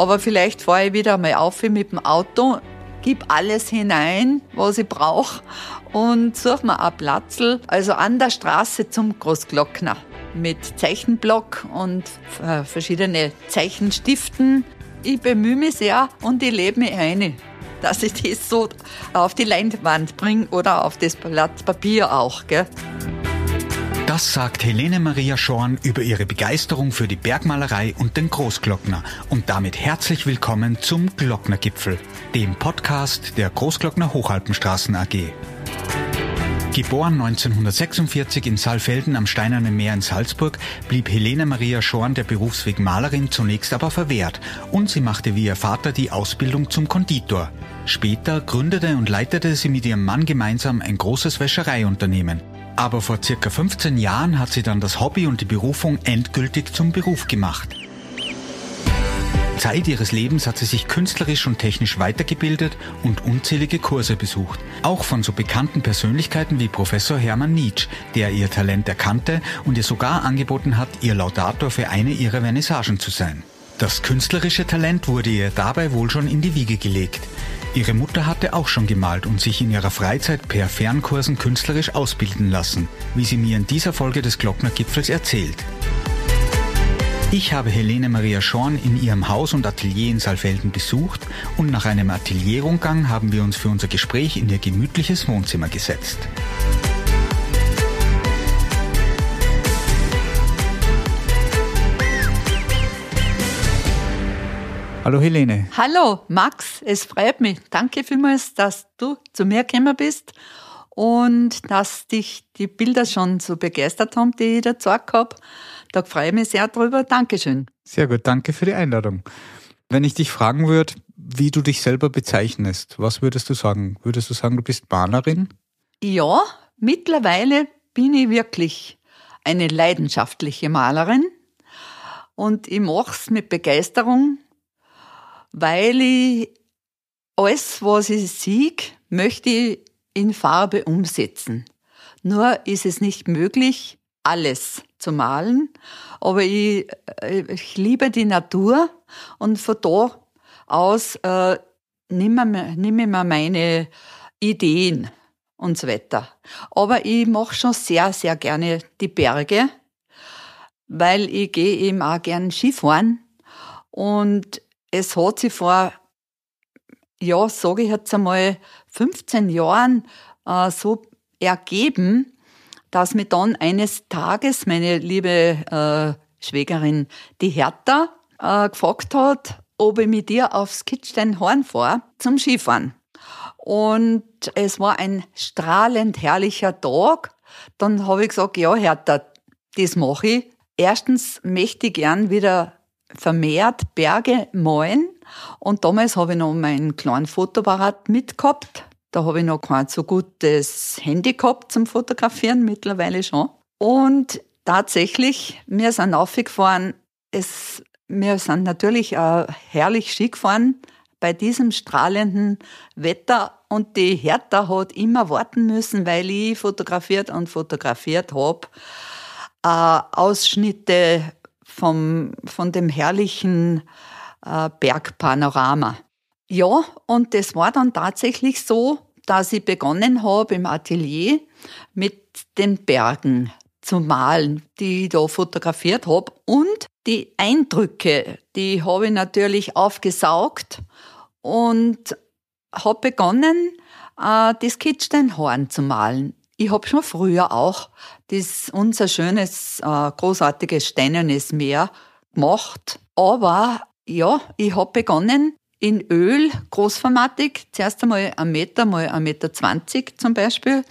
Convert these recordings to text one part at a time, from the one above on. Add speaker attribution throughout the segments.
Speaker 1: Aber vielleicht fahre ich wieder mal auf mit dem Auto, gib alles hinein, was ich brauche und suche mir ein Platzl, also an der Straße zum Großglockner mit Zeichenblock und äh, verschiedene Zeichenstiften. Ich bemühe mich sehr und ich lebe mich ein, dass ich das so auf die Leinwand bringe oder auf das Blatt Papier auch. Gell?
Speaker 2: Das sagt Helene Maria Schorn über ihre Begeisterung für die Bergmalerei und den Großglockner und damit herzlich willkommen zum Glocknergipfel, dem Podcast der Großglockner Hochalpenstraßen AG. Geboren 1946 in Saalfelden am Steinernen Meer in Salzburg, blieb Helene Maria Schorn der Berufsweg Malerin zunächst aber verwehrt und sie machte wie ihr Vater die Ausbildung zum Konditor. Später gründete und leitete sie mit ihrem Mann gemeinsam ein großes Wäschereiunternehmen. Aber vor circa 15 Jahren hat sie dann das Hobby und die Berufung endgültig zum Beruf gemacht. Zeit ihres Lebens hat sie sich künstlerisch und technisch weitergebildet und unzählige Kurse besucht. Auch von so bekannten Persönlichkeiten wie Professor Hermann Nietzsche, der ihr Talent erkannte und ihr sogar angeboten hat, ihr Laudator für eine ihrer Vernissagen zu sein. Das künstlerische Talent wurde ihr dabei wohl schon in die Wiege gelegt. Ihre Mutter hatte auch schon gemalt und sich in ihrer Freizeit per Fernkursen künstlerisch ausbilden lassen, wie sie mir in dieser Folge des Glocknergipfels erzählt. Ich habe Helene Maria Schorn in ihrem Haus und Atelier in Saalfelden besucht und nach einem Atelierrundgang haben wir uns für unser Gespräch in ihr gemütliches Wohnzimmer gesetzt. Hallo Helene.
Speaker 1: Hallo Max, es freut mich. Danke vielmals, dass du zu mir gekommen bist und dass dich die Bilder schon so begeistert haben, die ich da gezeigt habe. Da freue ich mich sehr drüber. Dankeschön.
Speaker 2: Sehr gut, danke für die Einladung. Wenn ich dich fragen würde, wie du dich selber bezeichnest, was würdest du sagen? Würdest du sagen, du bist Mahlerin?
Speaker 1: Ja, mittlerweile bin ich wirklich eine leidenschaftliche Malerin und ich mache es mit Begeisterung weil ich alles, was ich sehe, möchte ich in Farbe umsetzen. Nur ist es nicht möglich, alles zu malen, aber ich, äh, ich liebe die Natur und von da aus äh, nehme ich mir meine Ideen und so weiter. Aber ich mache schon sehr, sehr gerne die Berge, weil ich gehe eben auch gern Skifahren und es hat sich vor, ja, sage ich jetzt einmal, 15 Jahren äh, so ergeben, dass mir dann eines Tages meine liebe äh, Schwägerin, die Hertha, äh, gefragt hat, ob ich mit ihr aufs Kitzsteinhorn fahre zum Skifahren. Und es war ein strahlend herrlicher Tag. Dann habe ich gesagt, ja, Hertha, das mache ich. Erstens möchte ich gern wieder vermehrt Berge malen. Und damals habe ich noch meinen kleinen Fotoapparat mitgehabt. Da habe ich noch kein so gutes Handy gehabt zum Fotografieren, mittlerweile schon. Und tatsächlich, wir sind aufgefahren. Es, wir sind natürlich auch herrlich Ski gefahren bei diesem strahlenden Wetter. Und die Hertha hat immer warten müssen, weil ich fotografiert und fotografiert habe. Äh, Ausschnitte vom, von dem herrlichen äh, Bergpanorama. Ja, und das war dann tatsächlich so, dass ich begonnen habe im Atelier mit den Bergen zu malen, die ich da fotografiert habe. Und die Eindrücke, die habe ich natürlich aufgesaugt und habe begonnen, äh, das Kitzsteinhorn zu malen. Ich habe schon früher auch das unser schönes, äh, großartiges steinernes Meer gemacht. Aber ja, ich habe begonnen in Öl, großformatig, zuerst einmal ein Meter mal ein Meter zwanzig zum Beispiel,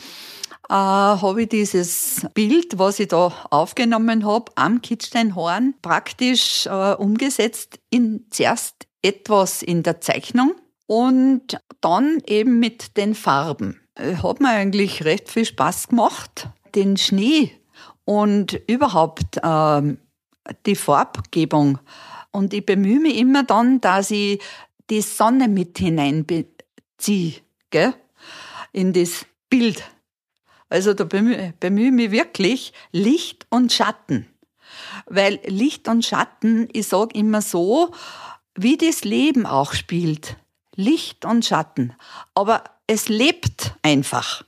Speaker 1: äh, habe ich dieses Bild, was ich da aufgenommen habe, am Kitzsteinhorn praktisch äh, umgesetzt in zuerst etwas in der Zeichnung und dann eben mit den Farben. Äh, hat mir eigentlich recht viel Spaß gemacht. Den Schnee und überhaupt ähm, die Farbgebung. Und ich bemühe mich immer dann, dass ich die Sonne mit hineinbeziehe, in das Bild. Also da bemühe, bemühe ich mich wirklich Licht und Schatten. Weil Licht und Schatten, ich sage immer so, wie das Leben auch spielt. Licht und Schatten. Aber es lebt einfach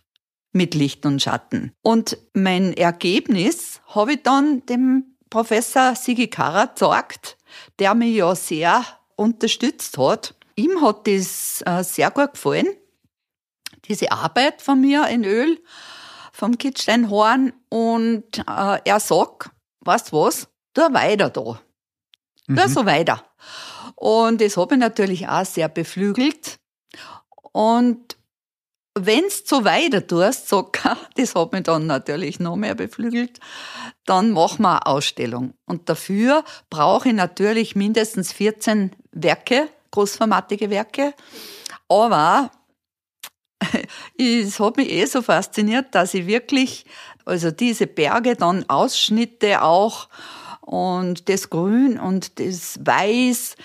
Speaker 1: mit Licht und Schatten. Und mein Ergebnis habe ich dann dem Professor Sigi Kara gesagt, der mich ja sehr unterstützt hat. Ihm hat das äh, sehr gut gefallen, diese Arbeit von mir in Öl vom Kitzsteinhorn und äh, er sagt, weißt was, tu weiter da. Mhm. Tu so weiter. Und das hat mich natürlich auch sehr beflügelt. Und wenn's so weiter tust, sagt er, das hat mich dann natürlich noch mehr beflügelt, dann machen wir eine Ausstellung. Und dafür brauche ich natürlich mindestens 14 Werke, großformatige Werke. Aber es hat mich eh so fasziniert, dass ich wirklich, also diese Berge dann Ausschnitte auch und das Grün und das Weiß,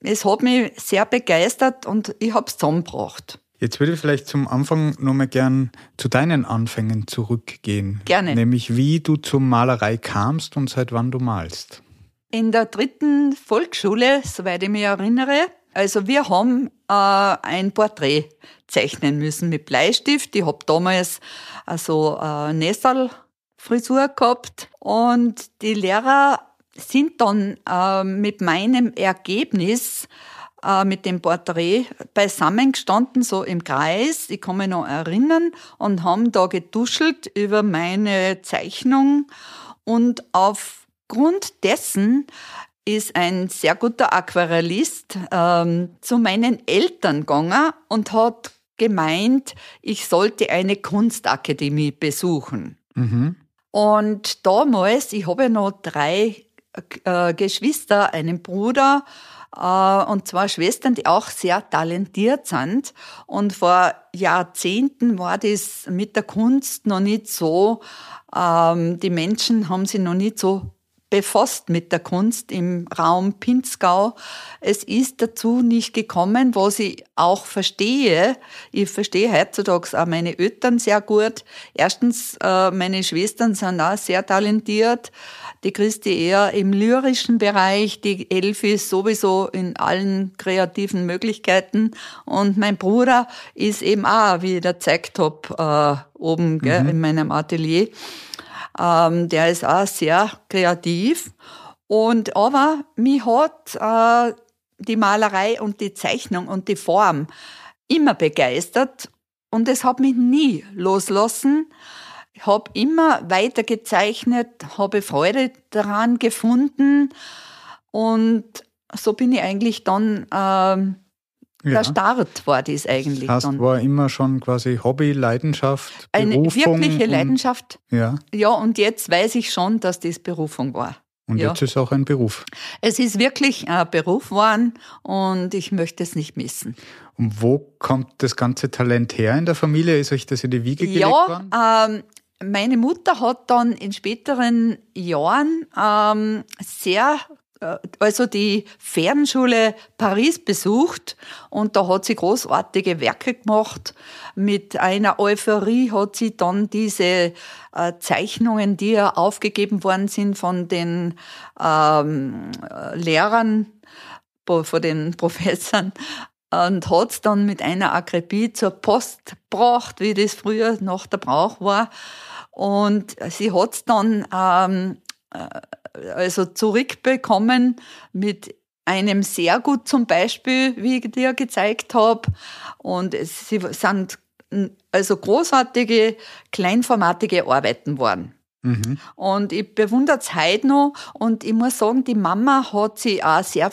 Speaker 1: es hat mich sehr begeistert und ich habe es zusammengebracht.
Speaker 2: Jetzt würde ich vielleicht zum Anfang nochmal gern zu deinen Anfängen zurückgehen.
Speaker 1: Gerne.
Speaker 2: Nämlich wie du zur Malerei kamst und seit wann du malst.
Speaker 1: In der dritten Volksschule, soweit ich mich erinnere, also wir haben äh, ein Porträt zeichnen müssen mit Bleistift. Ich habe damals also äh, Nesselfrisur gehabt und die Lehrer sind dann äh, mit meinem Ergebnis äh, mit dem Porträt beisammengestanden, so im Kreis, ich kann mich noch erinnern, und haben da getuschelt über meine Zeichnung. Und aufgrund dessen ist ein sehr guter Aquarellist ähm, zu meinen Eltern gegangen und hat gemeint, ich sollte eine Kunstakademie besuchen. Mhm. Und damals, ich habe ja noch drei äh, Geschwister, einen Bruder und zwei Schwestern, die auch sehr talentiert sind. Und vor Jahrzehnten war das mit der Kunst noch nicht so, ähm, die Menschen haben sich noch nicht so befasst mit der Kunst im Raum Pinzgau. Es ist dazu nicht gekommen, was ich auch verstehe. Ich verstehe heutzutage auch meine Eltern sehr gut. Erstens, äh, meine Schwestern sind auch sehr talentiert. Die Christi eher im lyrischen Bereich, die Elfi sowieso in allen kreativen Möglichkeiten. Und mein Bruder ist eben auch, wie ich da gezeigt habe, äh, oben gell, mhm. in meinem Atelier. Ähm, der ist auch sehr kreativ. Und aber mich hat äh, die Malerei und die Zeichnung und die Form immer begeistert und es hat mich nie loslassen. Ich habe immer weiter gezeichnet, habe Freude daran gefunden und so bin ich eigentlich dann ähm, ja. Der Start war das eigentlich.
Speaker 2: Das dann. war immer schon quasi Hobby, Leidenschaft,
Speaker 1: Eine
Speaker 2: Berufung
Speaker 1: wirkliche Leidenschaft.
Speaker 2: Und, ja.
Speaker 1: ja, und jetzt weiß ich schon, dass das Berufung war.
Speaker 2: Und
Speaker 1: ja.
Speaker 2: jetzt ist es auch ein Beruf.
Speaker 1: Es ist wirklich ein Beruf geworden und ich möchte es nicht missen.
Speaker 2: Und wo kommt das ganze Talent her in der Familie? Ist euch das in die Wiege gelegt worden?
Speaker 1: Ja, ähm, meine Mutter hat dann in späteren Jahren ähm, sehr also die Fernschule Paris besucht und da hat sie großartige Werke gemacht. Mit einer Euphorie hat sie dann diese äh, Zeichnungen, die ja aufgegeben worden sind von den ähm, Lehrern, von den Professoren, und hat's dann mit einer Akribie zur Post gebracht, wie das früher noch der Brauch war. Und sie hat's dann ähm, äh, also zurückbekommen mit einem sehr gut zum Beispiel, wie ich dir gezeigt habe. Und es, sie sind also großartige, kleinformatige Arbeiten worden. Mhm. Und ich bewundere es heute noch. Und ich muss sagen, die Mama hat sich auch sehr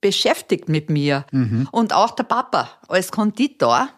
Speaker 1: beschäftigt mit mir. Mhm. Und auch der Papa als Konditor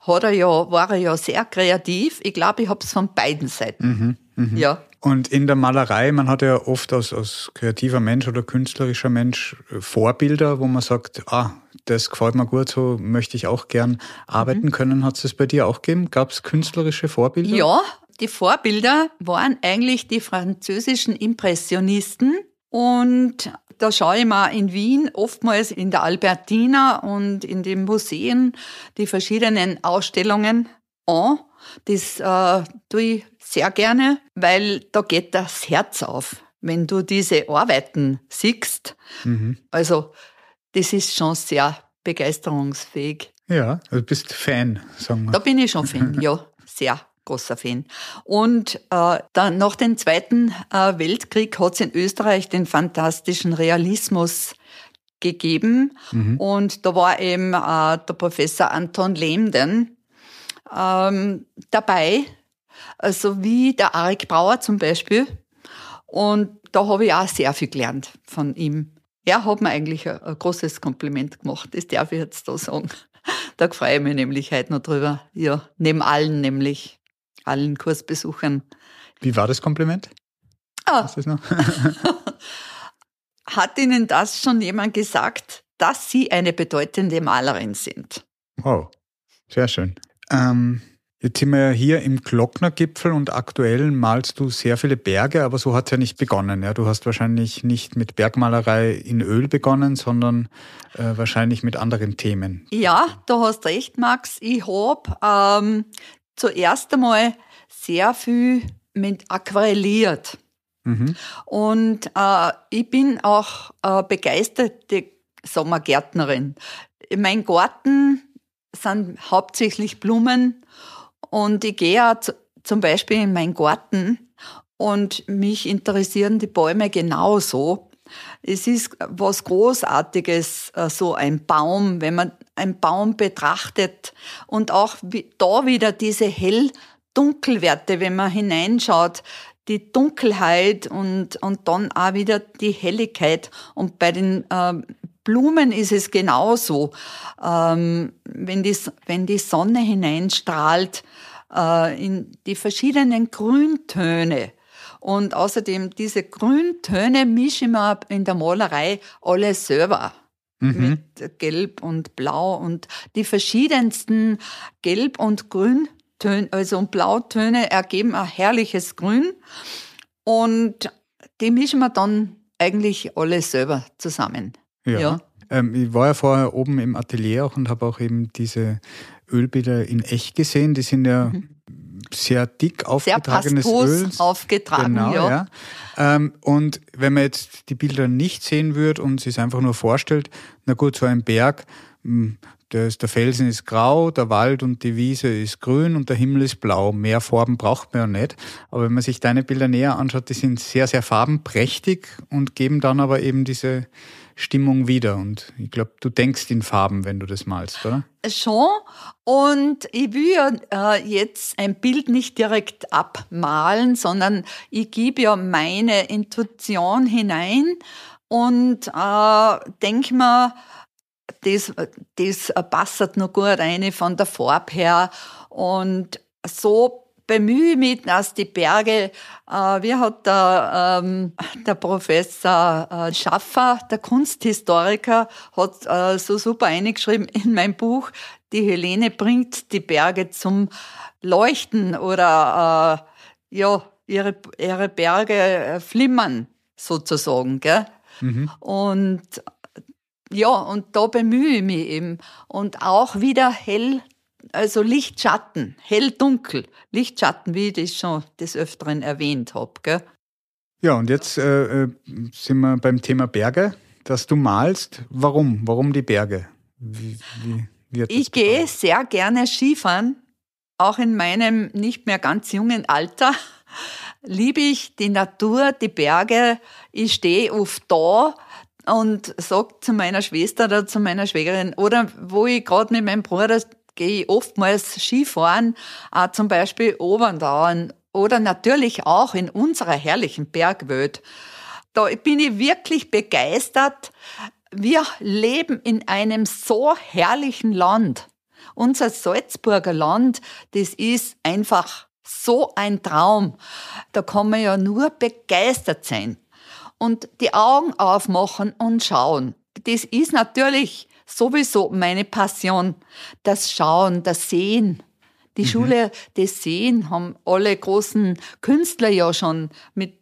Speaker 1: hat er ja, war er ja sehr kreativ. Ich glaube, ich habe es von beiden Seiten.
Speaker 2: Mhm. Mhm. Ja. Und in der Malerei, man hat ja oft als, als kreativer Mensch oder künstlerischer Mensch äh, Vorbilder, wo man sagt, ah, das gefällt mir gut, so möchte ich auch gern arbeiten mhm. können. Hat es das bei dir auch gegeben? Gab es künstlerische Vorbilder?
Speaker 1: Ja, die Vorbilder waren eigentlich die französischen Impressionisten. Und da schaue ich mal in Wien oftmals in der Albertina und in den Museen die verschiedenen Ausstellungen an. Das äh, tue ich sehr gerne, weil da geht das Herz auf, wenn du diese Arbeiten siehst. Mhm. Also das ist schon sehr begeisterungsfähig.
Speaker 2: Ja, du bist Fan, sagen wir.
Speaker 1: Da bin ich schon Fan, ja, sehr großer Fan. Und äh, dann nach dem Zweiten äh, Weltkrieg hat es in Österreich den fantastischen Realismus gegeben. Mhm. Und da war eben äh, der Professor Anton Lehmden ähm, dabei, also wie der Arik Brauer zum Beispiel. Und da habe ich auch sehr viel gelernt von ihm. Er hat mir eigentlich ein, ein großes Kompliment gemacht, das darf ich jetzt da sagen. Da freue ich mich nämlich heute noch drüber. Ja, neben allen nämlich, allen Kursbesuchern.
Speaker 2: Wie war das Kompliment?
Speaker 1: Ah. das noch? Hat Ihnen das schon jemand gesagt, dass Sie eine bedeutende Malerin sind?
Speaker 2: Wow, sehr schön. Ähm, jetzt sind wir ja hier im Glocknergipfel und aktuell malst du sehr viele Berge, aber so hat es ja nicht begonnen. Ja? Du hast wahrscheinlich nicht mit Bergmalerei in Öl begonnen, sondern äh, wahrscheinlich mit anderen Themen.
Speaker 1: Ja, du hast recht, Max. Ich habe ähm, zuerst einmal sehr viel mit aquarelliert. Mhm. Und äh, ich bin auch äh, begeisterte Sommergärtnerin. Mein Garten sind hauptsächlich Blumen und ich gehe auch zum Beispiel in meinen Garten und mich interessieren die Bäume genauso. Es ist was Großartiges, äh, so ein Baum, wenn man einen Baum betrachtet und auch da wieder diese hell-dunkelwerte, wenn man hineinschaut, die Dunkelheit und, und dann auch wieder die Helligkeit. Und bei den ähm, Blumen ist es genauso. Ähm, wenn, die, wenn die Sonne hineinstrahlt äh, in die verschiedenen Grüntöne. Und außerdem diese Grüntöne mische ich mir in der Malerei alle selber. Mhm. Mit Gelb und Blau und die verschiedensten Gelb- und Grün Töne, also Blautöne ergeben ein herrliches Grün. Und die mischen wir dann eigentlich alle selber zusammen.
Speaker 2: Ja. ja. Ähm, ich war ja vorher oben im Atelier auch und habe auch eben diese Ölbilder in echt gesehen. Die sind ja mhm. sehr dick aufgetragenes sehr Öl.
Speaker 1: aufgetragen,
Speaker 2: genau, ja. ja. Ähm, und wenn man jetzt die Bilder nicht sehen würde und sich einfach nur vorstellt, na gut, so ein Berg, hm, der, ist, der Felsen ist grau, der Wald und die Wiese ist grün und der Himmel ist blau. Mehr Farben braucht man ja nicht. Aber wenn man sich deine Bilder näher anschaut, die sind sehr, sehr farbenprächtig und geben dann aber eben diese Stimmung wieder. Und ich glaube, du denkst in Farben, wenn du das malst, oder?
Speaker 1: Schon. Und ich will ja äh, jetzt ein Bild nicht direkt abmalen, sondern ich gebe ja meine Intuition hinein und äh, denke mir, das, das passt noch gut rein von der Farbe her. Und so bemühe ich mich, dass die Berge, äh, wie hat der, ähm, der Professor äh, Schaffer, der Kunsthistoriker, hat äh, so super eingeschrieben in mein Buch, die Helene bringt die Berge zum Leuchten oder äh, ja, ihre, ihre Berge äh, flimmern sozusagen. Gell? Mhm. Und ja, und da bemühe ich mich eben. Und auch wieder hell, also Lichtschatten, hell-dunkel. Lichtschatten, wie ich das schon des Öfteren erwähnt habe.
Speaker 2: Ja, und jetzt äh, äh, sind wir beim Thema Berge, dass du malst. Warum? Warum die Berge?
Speaker 1: Wie, wie, wie ich gehe sehr gerne Skifahren, auch in meinem nicht mehr ganz jungen Alter. Liebe ich die Natur, die Berge. Ich stehe oft da und sage zu meiner Schwester oder zu meiner Schwägerin oder wo ich gerade mit meinem Bruder gehe ich oftmals Skifahren, auch zum Beispiel Oberndauern oder natürlich auch in unserer herrlichen Bergwelt. Da bin ich wirklich begeistert. Wir leben in einem so herrlichen Land. Unser Salzburger Land, das ist einfach so ein Traum. Da kann man ja nur begeistert sein und die Augen aufmachen und schauen. Das ist natürlich sowieso meine Passion. Das Schauen, das Sehen. Die mhm. Schule des Sehen haben alle großen Künstler ja schon mit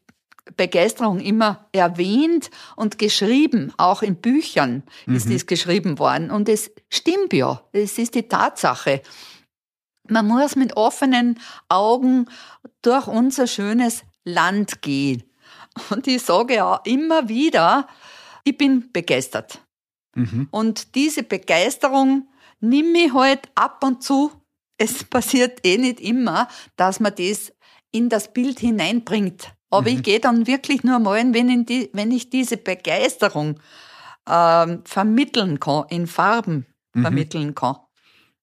Speaker 1: Begeisterung immer erwähnt und geschrieben, auch in Büchern mhm. ist dies geschrieben worden. Und es stimmt ja, es ist die Tatsache. Man muss mit offenen Augen durch unser schönes Land gehen. Und ich sage ja immer wieder, ich bin begeistert. Mhm. Und diese Begeisterung nimm ich halt ab und zu. Es passiert eh nicht immer, dass man das in das Bild hineinbringt. Aber mhm. ich gehe dann wirklich nur mal, wenn, die, wenn ich diese Begeisterung ähm, vermitteln kann, in Farben mhm. vermitteln kann.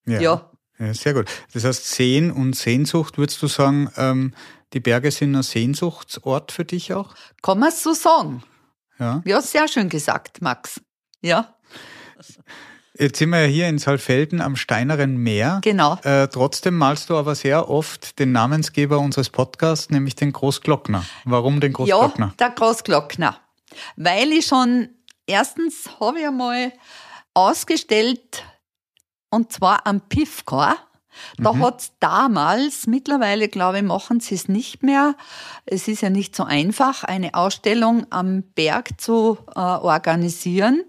Speaker 2: Ja. ja. ja. Sehr gut. Das heißt, Sehen und Sehnsucht, würdest du sagen, ähm, die Berge sind ein Sehnsuchtsort für dich auch?
Speaker 1: Kann man so sagen. Ja. Ja, sehr schön gesagt, Max. Ja.
Speaker 2: Jetzt sind wir ja hier in Saalfelden am Steineren Meer.
Speaker 1: Genau.
Speaker 2: Äh, trotzdem malst du aber sehr oft den Namensgeber unseres Podcasts, nämlich den Großglockner. Warum den Großglockner?
Speaker 1: Ja, der Großglockner. Weil ich schon, erstens habe ich einmal ausgestellt, und zwar am Pifkor da mhm. hat's damals, mittlerweile glaube ich, machen sie es nicht mehr. Es ist ja nicht so einfach, eine Ausstellung am Berg zu äh, organisieren.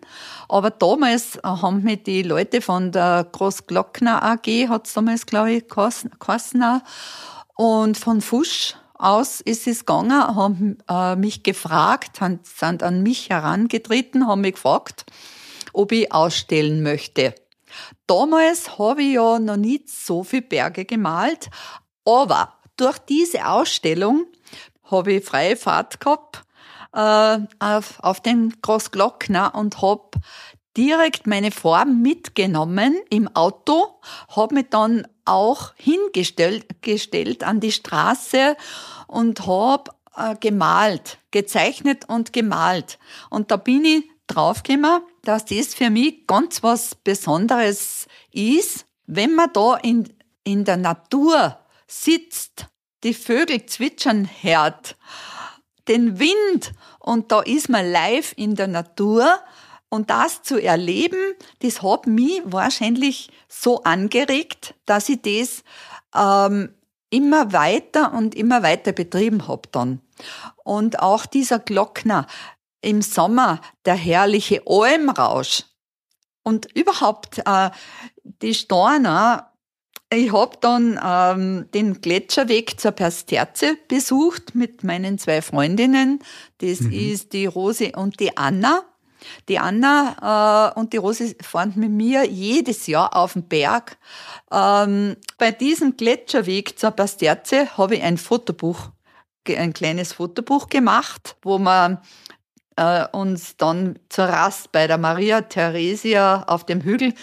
Speaker 1: Aber damals haben mich die Leute von der Großglockner AG, hat's damals, glaube ich, geheißen, und von Fusch aus ist es gegangen, haben äh, mich gefragt, sind an mich herangetreten, haben mich gefragt, ob ich ausstellen möchte. Damals habe ich ja noch nicht so viele Berge gemalt, aber durch diese Ausstellung habe ich freie Fahrt gehabt äh, auf, auf den Großglockner und habe direkt meine Form mitgenommen im Auto, habe mich dann auch hingestellt gestellt an die Straße und habe äh, gemalt, gezeichnet und gemalt. Und da bin ich draufgekommen, dass das für mich ganz was Besonderes ist, wenn man da in, in der Natur sitzt, die Vögel zwitschern hört, den Wind und da ist man live in der Natur und das zu erleben, das hat mich wahrscheinlich so angeregt, dass ich das ähm, immer weiter und immer weiter betrieben habe dann. Und auch dieser Glockner, im Sommer der herrliche Almrausch. Und überhaupt äh, die Storner, ich habe dann ähm, den Gletscherweg zur Persterze besucht mit meinen zwei Freundinnen. Das mhm. ist die Rose und die Anna. Die Anna äh, und die Rose fahren mit mir jedes Jahr auf den Berg. Ähm, bei diesem Gletscherweg zur Pasterze habe ich ein Fotobuch, ein kleines Fotobuch gemacht, wo man äh, uns dann zur Rast bei der Maria Theresia auf dem Hügel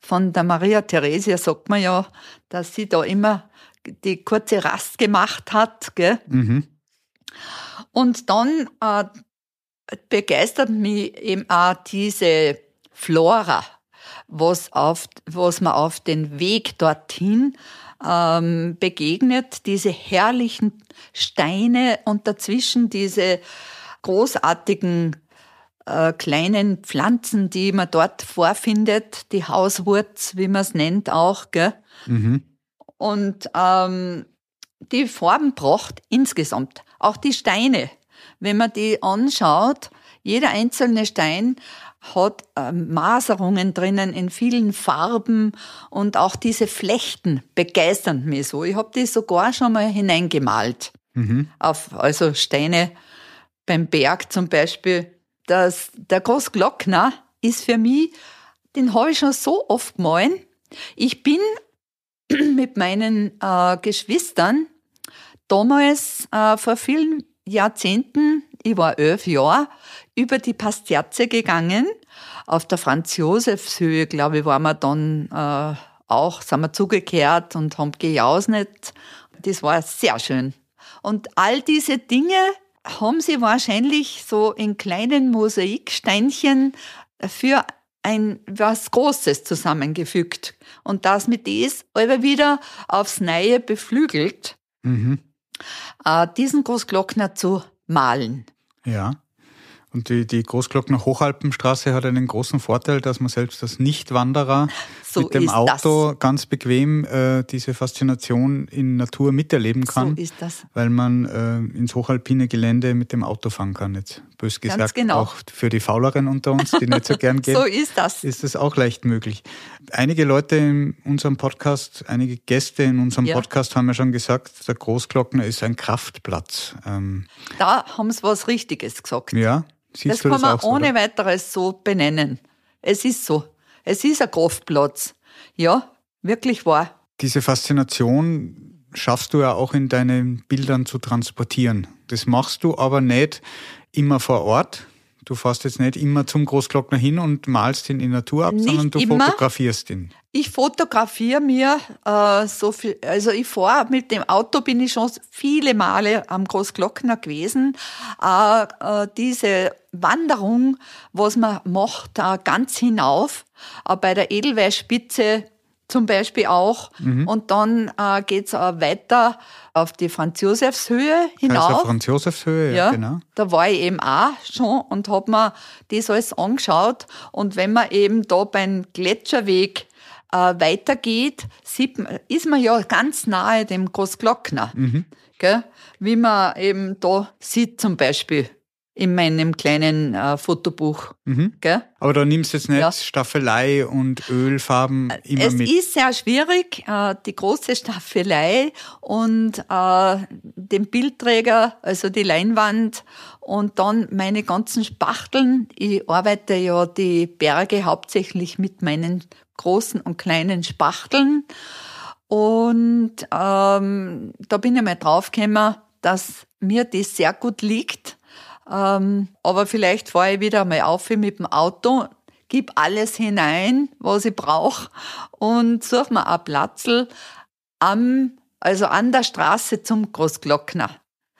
Speaker 1: von der Maria Theresia sagt man ja, dass sie da immer die kurze Rast gemacht hat. Gell? Mhm. Und dann äh, begeistert mich eben auch diese Flora, was, auf, was man auf den Weg dorthin ähm, begegnet, diese herrlichen Steine und dazwischen diese großartigen äh, kleinen Pflanzen, die man dort vorfindet, die Hauswurz, wie man es nennt auch. Gell? Mhm. Und ähm, die Farbenpracht insgesamt, auch die Steine, wenn man die anschaut, jeder einzelne Stein hat äh, Maserungen drinnen in vielen Farben und auch diese Flechten begeistern mich so. Ich habe die sogar schon mal hineingemalt. Mhm. Auf, also Steine beim Berg zum Beispiel, dass der Großglockner ist für mich, den habe ich schon so oft gemahlen. Ich bin mit meinen äh, Geschwistern damals äh, vor vielen Jahrzehnten, ich war elf Jahre, über die Pasterze gegangen. Auf der Franz-Josefs-Höhe, glaube ich, waren wir dann äh, auch, sind wir zugekehrt und haben gejausnet. Das war sehr schön. Und all diese Dinge, haben sie wahrscheinlich so in kleinen Mosaiksteinchen für ein was Großes zusammengefügt und das mit dies aber wieder aufs Neue beflügelt, mhm. äh, diesen Großglockner zu malen.
Speaker 2: Ja. Und die, die Großglockner Hochalpenstraße hat einen großen Vorteil, dass man selbst als Nichtwanderer so mit dem Auto das. ganz bequem äh, diese Faszination in Natur miterleben kann. So ist das. Weil man äh, ins hochalpine Gelände mit dem Auto fahren kann. Jetzt bös gesagt, genau. auch für die Fauleren unter uns, die nicht so gern gehen.
Speaker 1: so ist das.
Speaker 2: Ist das auch leicht möglich. Einige Leute in unserem Podcast, einige Gäste in unserem ja. Podcast haben ja schon gesagt, der Großglockner ist ein Kraftplatz.
Speaker 1: Ähm, da haben sie was Richtiges gesagt.
Speaker 2: Ja.
Speaker 1: Siehst das kann man ohne so, weiteres so benennen. Es ist so. Es ist ein Kraftplatz. Ja, wirklich wahr.
Speaker 2: Diese Faszination schaffst du ja auch in deinen Bildern zu transportieren. Das machst du aber nicht immer vor Ort. Du fährst jetzt nicht immer zum Großglockner hin und malst ihn in Natur ab,
Speaker 1: Nicht
Speaker 2: sondern du
Speaker 1: immer.
Speaker 2: fotografierst ihn.
Speaker 1: Ich fotografiere mir äh, so viel, also ich fahre mit dem Auto, bin ich schon viele Male am Großglockner gewesen. Äh, äh, diese Wanderung, was man macht, ganz hinauf, bei der Edelweißspitze zum Beispiel auch. Und dann äh, geht's auch weiter auf die Franz-Josefs-Höhe hinauf.
Speaker 2: Franz Josefs Höhe, ja,
Speaker 1: Ja,
Speaker 2: genau.
Speaker 1: da war ich eben auch schon und hab mir das alles angeschaut. Und wenn man eben da beim Gletscherweg äh, weitergeht, sieht man, ist man ja ganz nahe dem Großglockner. Gell? Wie man eben da sieht zum Beispiel in meinem kleinen äh, Fotobuch. Gell?
Speaker 2: Aber da nimmst du jetzt nicht
Speaker 1: Ja.
Speaker 2: Staffelei und Ölfarben immer
Speaker 1: es
Speaker 2: mit.
Speaker 1: ist sehr schwierig, äh, die große Staffelei und äh, den Bildträger, also die Leinwand und dann meine ganzen Spachteln. Ich arbeite ja die Berge hauptsächlich mit meinen großen und kleinen Spachteln. Und ähm, da bin ich mal draufgekommen, dass mir das sehr gut liegt. Ähm, aber vielleicht fahre ich wieder mal auf mit dem Auto, gib alles hinein, was ich brauche und suche mir ein Platzl am, also an der Straße zum Großglockner.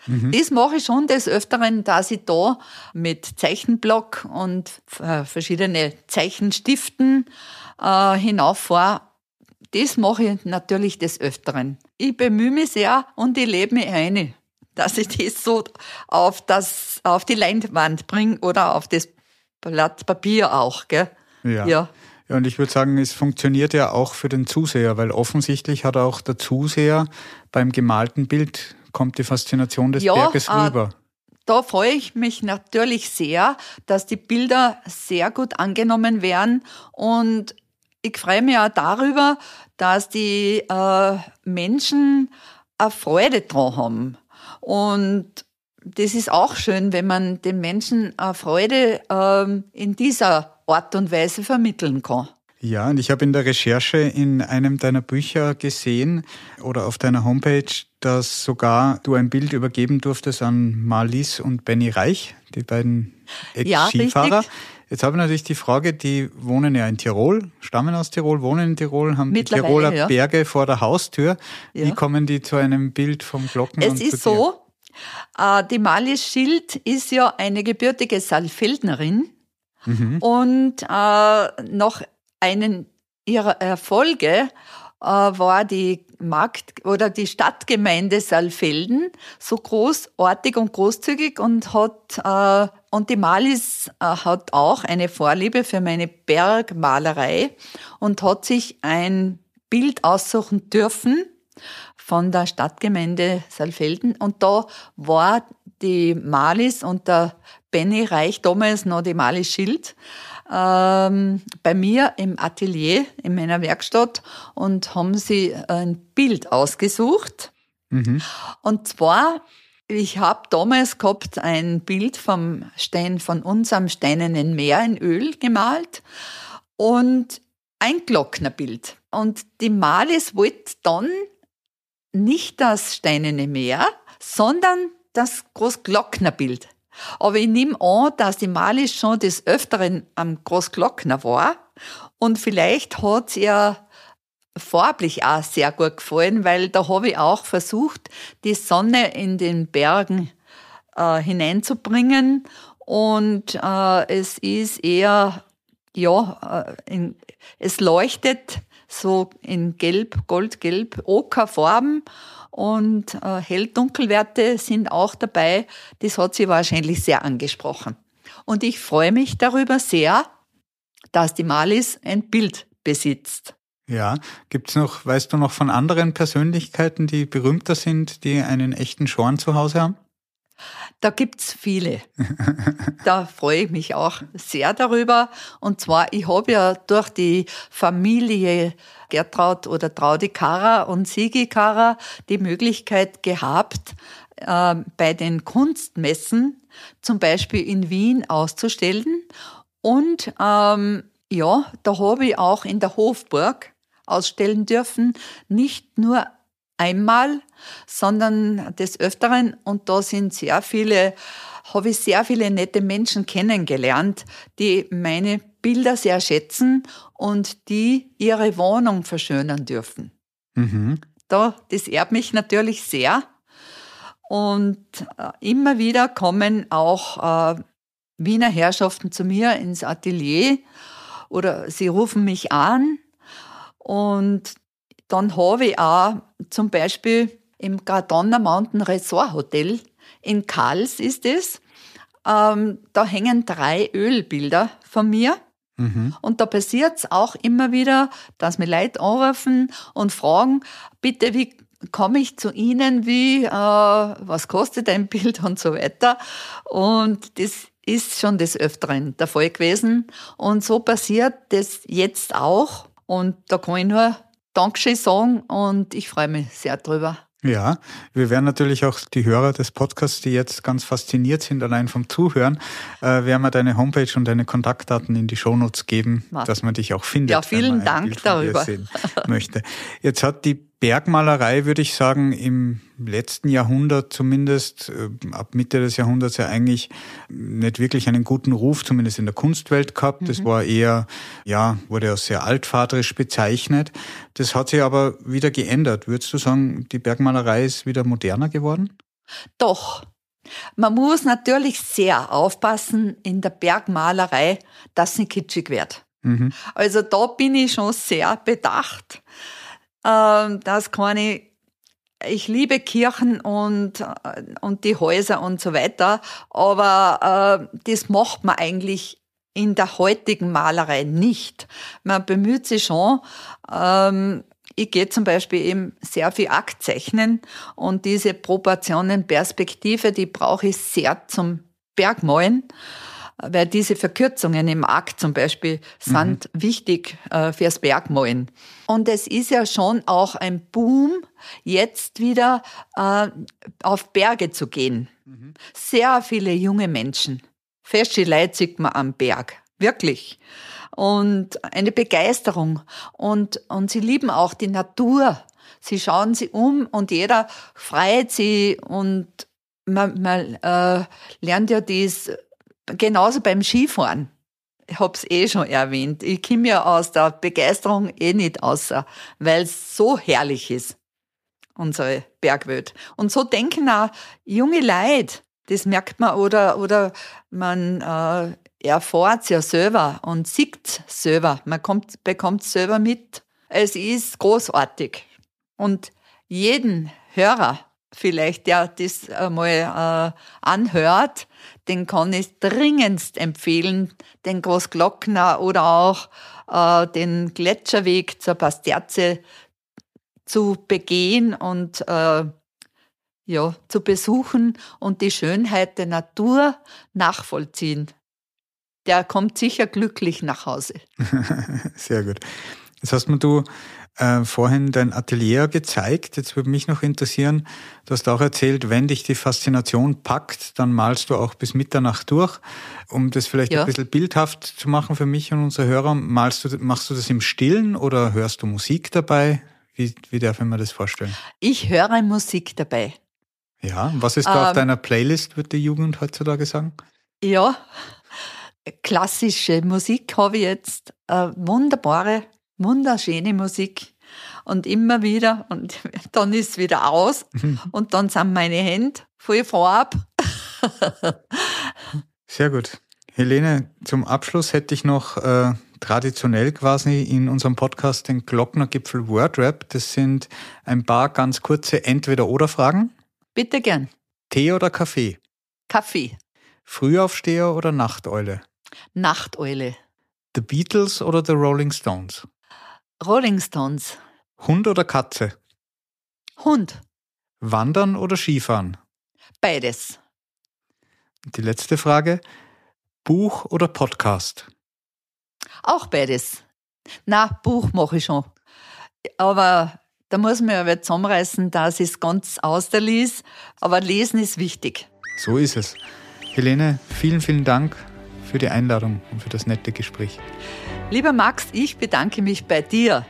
Speaker 1: Das mache ich schon des Öfteren, dass ich da mit Zeichenblock und äh, verschiedene Zeichenstiften äh, hinauffahre. Das mache ich natürlich des Öfteren. Ich bemühe mich sehr und ich lebe mich ein, dass ich das so auf, das, auf die Leinwand bringe oder auf das Blatt Papier auch. Gell?
Speaker 2: Ja.
Speaker 1: ja.
Speaker 2: Ja, und ich würde sagen, es funktioniert ja auch für den Zuseher, weil offensichtlich hat auch der Zuseher beim gemalten Bild kommt die Faszination des
Speaker 1: Ja,
Speaker 2: Berges
Speaker 1: äh,
Speaker 2: rüber.
Speaker 1: Da freue ich mich natürlich sehr, dass die Bilder sehr gut angenommen werden und ich freue mich auch darüber, dass die äh, Menschen eine Freude dran haben. Und das ist auch schön, wenn man den Menschen Freude ähm, in dieser Art und Weise vermitteln kann.
Speaker 2: Ja, und ich habe in der Recherche in einem deiner Bücher gesehen oder auf deiner Homepage, dass sogar du ein Bild übergeben durftest an Marlies und Benny Reich, die beiden
Speaker 1: Ja,
Speaker 2: Ex-Skifahrer.
Speaker 1: richtig.
Speaker 2: Jetzt habe ich natürlich die Frage, die wohnen ja in Tirol, stammen aus Tirol, wohnen in Tirol, haben die Tiroler
Speaker 1: ja.
Speaker 2: Berge vor der Haustür. Wie
Speaker 1: Ja.
Speaker 2: kommen die zu einem Bild vom Glocken
Speaker 1: Es ist so, äh, die Marlies Schild ist ja eine gebürtige Saalfeldnerin und äh, nach einen ihrer Erfolge war die Markt oder die Stadtgemeinde Saalfelden so großartig und großzügig und hat äh, und die Marlies äh, hat auch eine Vorliebe für meine Bergmalerei und hat sich ein Bild aussuchen dürfen von der Stadtgemeinde Saalfelden. Und da war die Malis und der Benny Reich, damals noch die Malis Schild, ähm, bei mir im Atelier, in meiner Werkstatt und haben sie ein Bild ausgesucht. Und zwar, ich habe damals gehabt ein Bild vom Stein, von unserem steinernen Meer in Öl gemalt und ein Glocknerbild. Und die Malis wollte dann nicht das steinerne Meer, sondern das Großglocknerbild. Aber ich nehme an, dass die Malis schon des Öfteren am Großglockner war. Und vielleicht hat es ihr farblich auch sehr gut gefallen, weil da habe ich auch versucht, die Sonne in den Bergen äh, hineinzubringen. Und äh, es ist eher, ja, äh, in, es leuchtet so in Gelb, Goldgelb, Okerfarben und äh, Hell-Dunkelwerte sind auch dabei. Das hat sie wahrscheinlich sehr angesprochen. Und ich freue mich darüber sehr, dass die Malis ein Bild besitzt.
Speaker 2: Ja, gibt's noch, weißt du noch von anderen Persönlichkeiten, die berühmter sind, die einen echten Schorn zu Hause haben?
Speaker 1: Da gibt's viele. da freue ich mich auch sehr darüber. Und zwar, ich habe ja durch die Familie Gertraud oder Traudi Kara und Sigi Kara die Möglichkeit gehabt, äh, bei den Kunstmessen zum Beispiel in Wien auszustellen. Und ähm, Ja, da habe ich auch in der Hofburg ausstellen dürfen. Nicht nur einmal, sondern des Öfteren. Und da sind sehr viele, habe ich sehr viele nette Menschen kennengelernt, die meine Bilder sehr schätzen und die ihre Wohnung verschönern dürfen. Mhm. Da, das ehrt mich natürlich sehr. Und äh, immer wieder kommen auch äh, Wiener Herrschaften zu mir ins Atelier oder sie rufen mich an und dann habe ich auch zum Beispiel im Gardonna Mountain Resort Hotel in Kals ist es. Ähm, da hängen drei Ölbilder von mir. Mhm. Und da passiert es auch immer wieder, dass mir Leute anrufen und fragen, bitte, wie komme ich zu Ihnen, wie, äh, was kostet ein Bild und so weiter. Und das ist schon des Öfteren der Fall gewesen. Und so passiert das jetzt auch. Und da kann ich nur Dankeschön sagen und ich freue mich sehr drüber.
Speaker 2: Ja, wir werden natürlich auch die Hörer des Podcasts, die jetzt ganz fasziniert sind, allein vom Zuhören, äh, werden wir deine Homepage und deine Kontaktdaten in die Shownotes geben, Was? dass man dich auch findet.
Speaker 1: Ja, vielen Dank darüber.
Speaker 2: möchte. Jetzt hat die Bergmalerei, würde ich sagen, im letzten Jahrhundert zumindest, äh, ab Mitte des Jahrhunderts ja eigentlich nicht wirklich einen guten Ruf, zumindest in der Kunstwelt gehabt. Mhm. Das war eher, ja, wurde auch sehr altvaterisch bezeichnet. Das hat sich aber wieder geändert. Würdest du sagen, die Bergmalerei ist wieder moderner geworden?
Speaker 1: Doch. Man muss natürlich sehr aufpassen in der Bergmalerei, dass sie kitschig wird. Mhm. Also da bin ich schon sehr bedacht ähm, dass keine ich liebe Kirchen und, und die Häuser und so weiter, aber äh, das macht man eigentlich in der heutigen Malerei nicht. Man bemüht sich schon, ähm, ich gehe zum Beispiel eben sehr viel Akt zeichnen und diese Proportionen, Perspektive, die brauche ich sehr zum Bergmalen weil diese Verkürzungen im Akt zum Beispiel sind mhm. wichtig äh, fürs Bergmalen. Und es ist ja schon auch ein Boom, jetzt wieder äh, auf Berge zu gehen. Mhm. Sehr viele junge Menschen. Feste Leute sieht man am Berg. Wirklich. Und eine Begeisterung. Und, und sie lieben auch die Natur. Sie schauen sie um und jeder freut sie und man, man äh, lernt ja das genauso beim Skifahren. Ich hab's eh schon erwähnt. Ich komme ja aus der Begeisterung eh nicht außer, weil es so herrlich ist, unsere Bergwelt. Und so denken auch junge Leute. Das merkt man oder, oder man äh, erfahrt ja selber und sieht selber. Man kommt, bekommt selber mit. Es ist großartig. Und jeden Hörer vielleicht, der das einmal äh, anhört, den kann ich dringendst empfehlen, den Großglockner oder auch äh, den Gletscherweg zur Pasterze zu begehen und äh, ja, zu besuchen und die Schönheit der Natur nachvollziehen. Der kommt sicher glücklich nach Hause.
Speaker 2: Sehr gut. Jetzt hast mir du äh, vorhin dein Atelier gezeigt. Jetzt würde mich noch interessieren, du hast auch erzählt, wenn dich die Faszination packt, dann malst du auch bis Mitternacht durch. Um das vielleicht ja. ein bisschen bildhaft zu machen für mich und unsere Hörer, malst du, machst du das im Stillen oder hörst du Musik dabei? Wie, wie darf ich mir das vorstellen?
Speaker 1: Ich höre Musik dabei.
Speaker 2: Ja, was ist da ähm, auf deiner Playlist, wird die Jugend heutzutage sagen?
Speaker 1: Ja, klassische Musik habe ich jetzt, äh, wunderbare wunderschöne Musik und immer wieder und dann ist es wieder aus und dann sind meine Hände voll Farb.
Speaker 2: Sehr gut. Helene, zum Abschluss hätte ich noch äh, traditionell quasi in unserem Podcast den Glocknergipfel Wordrap. Das sind ein paar ganz kurze Entweder-Oder-Fragen.
Speaker 1: Bitte gern.
Speaker 2: Tee oder Kaffee?
Speaker 1: Kaffee.
Speaker 2: Frühaufsteher oder Nachteule?
Speaker 1: Nachteule.
Speaker 2: The Beatles oder The Rolling Stones?
Speaker 1: Rolling Stones.
Speaker 2: Hund oder Katze?
Speaker 1: Hund.
Speaker 2: Wandern oder Skifahren?
Speaker 1: Beides.
Speaker 2: Die letzte Frage. Buch oder Podcast?
Speaker 1: Auch beides. Na, Buch mache ich schon. Aber da muss man ja zusammenreißen, dass es ganz aus der lies. Aber lesen ist wichtig.
Speaker 2: So ist es. Helene, vielen, vielen Dank für die Einladung und für das nette Gespräch.
Speaker 1: Lieber Max, ich bedanke mich bei dir.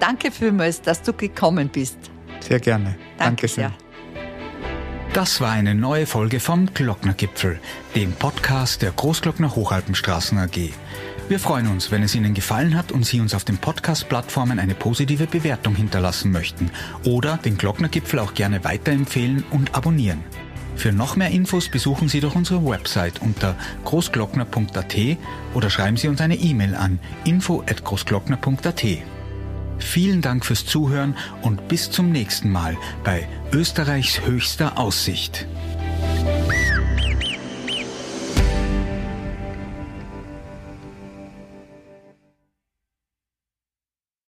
Speaker 1: Danke vielmals, dass du gekommen bist.
Speaker 2: Sehr gerne.
Speaker 1: Danke Dankeschön. Sehr.
Speaker 2: Das war eine neue Folge vom Glocknergipfel, dem Podcast der Großglockner Hochalpenstraßen AG. Wir freuen uns, wenn es Ihnen gefallen hat und Sie uns auf den Podcast-Plattformen eine positive Bewertung hinterlassen möchten oder den Glocknergipfel auch gerne weiterempfehlen und abonnieren. Für noch mehr Infos besuchen Sie doch unsere Website unter großglockner.at oder schreiben Sie uns eine E-Mail an info@großglockner.at. Vielen Dank fürs Zuhören und bis zum nächsten Mal bei Österreichs höchster Aussicht.